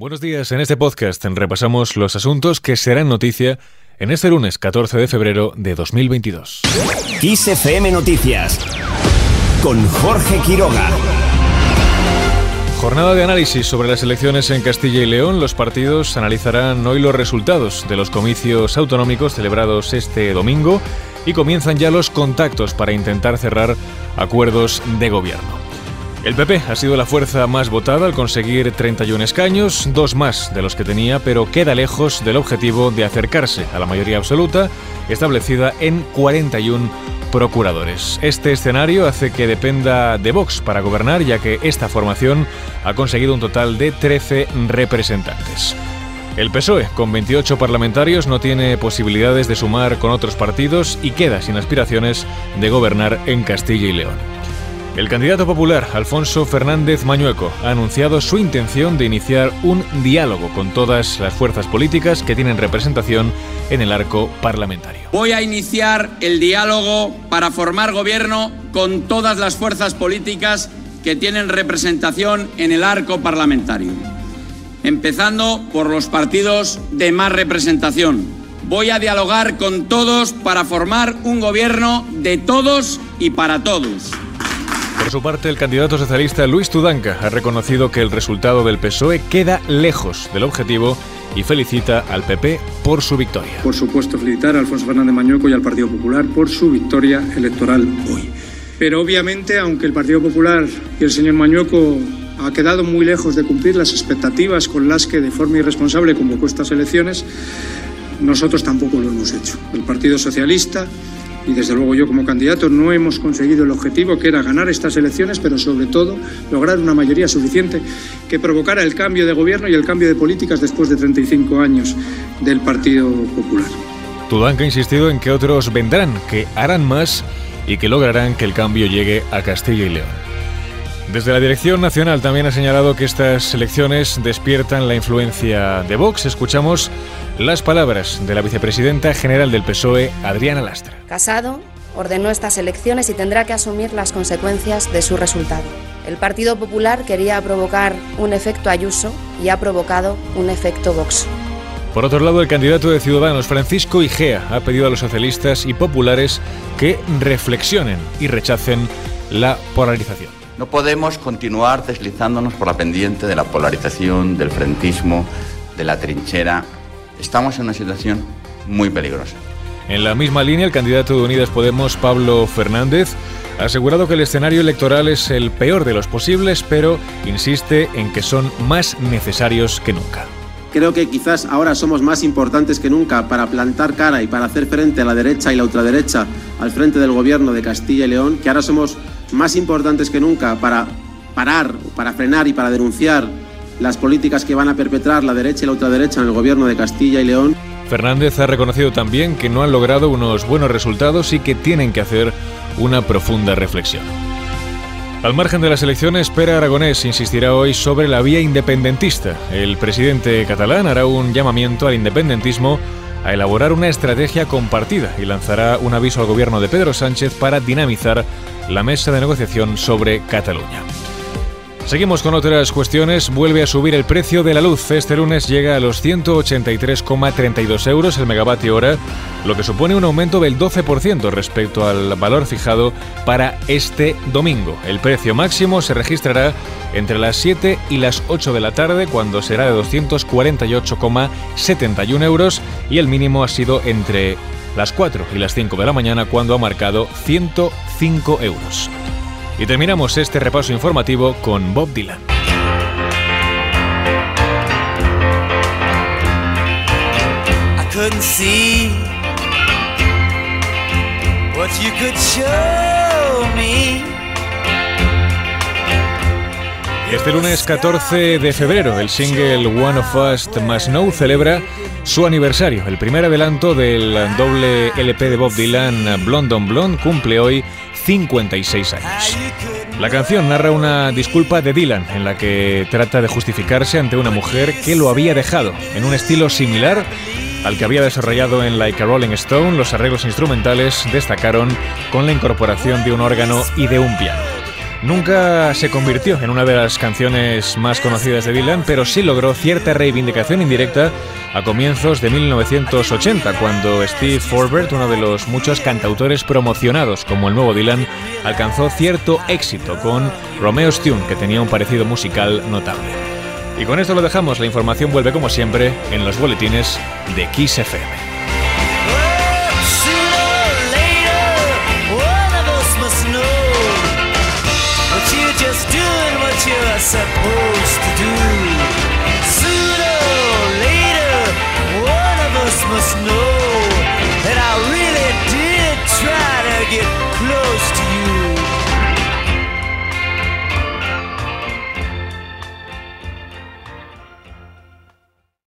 Buenos días, en este podcast repasamos los asuntos que serán noticia en este lunes 14 de febrero de 2022. XFM Noticias con Jorge Quiroga. Jornada de análisis sobre las elecciones en Castilla y León. Los partidos analizarán hoy los resultados de los comicios autonómicos celebrados este domingo y comienzan ya los contactos para intentar cerrar acuerdos de gobierno. El PP ha sido la fuerza más votada al conseguir 31 escaños, dos más de los que tenía, pero queda lejos del objetivo de acercarse a la mayoría absoluta, establecida en 41 procuradores. Este escenario hace que dependa de Vox para gobernar, ya que esta formación ha conseguido un total de 13 representantes. El PSOE, con 28 parlamentarios, no tiene posibilidades de sumar con otros partidos y queda sin aspiraciones de gobernar en Castilla y León. El candidato popular, Alfonso Fernández Mañueco, ha anunciado su intención de iniciar un diálogo con todas las fuerzas políticas que tienen representación en el arco parlamentario. Voy a iniciar el diálogo para formar gobierno con todas las fuerzas políticas que tienen representación en el arco parlamentario, empezando por los partidos de más representación. Voy a dialogar con todos para formar un gobierno de todos y para todos. Por su parte, el candidato socialista Luis Tudanca ha reconocido que el resultado del PSOE queda lejos del objetivo y felicita al PP por su victoria. Por supuesto, felicitar a Alfonso Fernández Mañueco y al Partido Popular por su victoria electoral hoy. Pero obviamente, aunque el Partido Popular y el señor Mañueco ha quedado muy lejos de cumplir las expectativas con las que de forma irresponsable convocó estas elecciones, nosotros tampoco lo hemos hecho. El Partido Socialista y desde luego yo como candidato no hemos conseguido el objetivo que era ganar estas elecciones, pero sobre todo lograr una mayoría suficiente que provocara el cambio de gobierno y el cambio de políticas después de 35 años del Partido Popular. Tudanca ha insistido en que otros vendrán, que harán más y que lograrán que el cambio llegue a Castilla y León. Desde la Dirección Nacional también ha señalado que estas elecciones despiertan la influencia de Vox. Escuchamos las palabras de la vicepresidenta general del PSOE, Adriana Lastra. Casado ordenó estas elecciones y tendrá que asumir las consecuencias de su resultado. El Partido Popular quería provocar un efecto Ayuso y ha provocado un efecto Vox. Por otro lado, el candidato de Ciudadanos, Francisco Igea, ha pedido a los socialistas y populares que reflexionen y rechacen la polarización. No podemos continuar deslizándonos por la pendiente de la polarización, del frentismo, de la trinchera. Estamos en una situación muy peligrosa. En la misma línea, el candidato de Unidas Podemos, Pablo Fernández, ha asegurado que el escenario electoral es el peor de los posibles, pero insiste en que son más necesarios que nunca. Creo que quizás ahora somos más importantes que nunca para plantar cara y para hacer frente a la derecha y la ultraderecha al frente del gobierno de Castilla y León, que ahora somos más importantes que nunca para parar, para frenar y para denunciar las políticas que van a perpetrar la derecha y la ultraderecha en el gobierno de Castilla y León. Fernández ha reconocido también que no han logrado unos buenos resultados y que tienen que hacer una profunda reflexión. Al margen de las elecciones, Pere Aragonés insistirá hoy sobre la vía independentista. El presidente catalán hará un llamamiento al independentismo a elaborar una estrategia compartida y lanzará un aviso al gobierno de Pedro Sánchez para dinamizar la mesa de negociación sobre Cataluña. Seguimos con otras cuestiones. Vuelve a subir el precio de la luz. Este lunes llega a los 183,32 euros el megavatio hora, lo que supone un aumento del 12% respecto al valor fijado para este domingo. El precio máximo se registrará entre las 7 y las 8 de la tarde, cuando será de 248,71 euros, y el mínimo ha sido entre las 4 y las 5 de la mañana, cuando ha marcado 105 euros. Y terminamos este repaso informativo con Bob Dylan. I couldn't see what you could show me. Este lunes 14 de febrero, el single One of Us Must Know celebra su aniversario. El primer adelanto del doble LP de Bob Dylan, Blonde on Blonde, cumple hoy 56 años. La canción narra una disculpa de Dylan en la que trata de justificarse ante una mujer que lo había dejado, en un estilo similar al que había desarrollado en Like a Rolling Stone, los arreglos instrumentales destacaron con la incorporación de un órgano y de un piano. Nunca se convirtió en una de las canciones más conocidas de Dylan, pero sí logró cierta reivindicación indirecta a comienzos de 1980, cuando Steve Forbert, uno de los muchos cantautores promocionados como el nuevo Dylan, alcanzó cierto éxito con Romeo's Tune, que tenía un parecido musical notable. Y con esto lo dejamos, la información vuelve como siempre en los boletines de Kiss FM. Supposed to do. Sooner or later, one of us must know that I really did try to get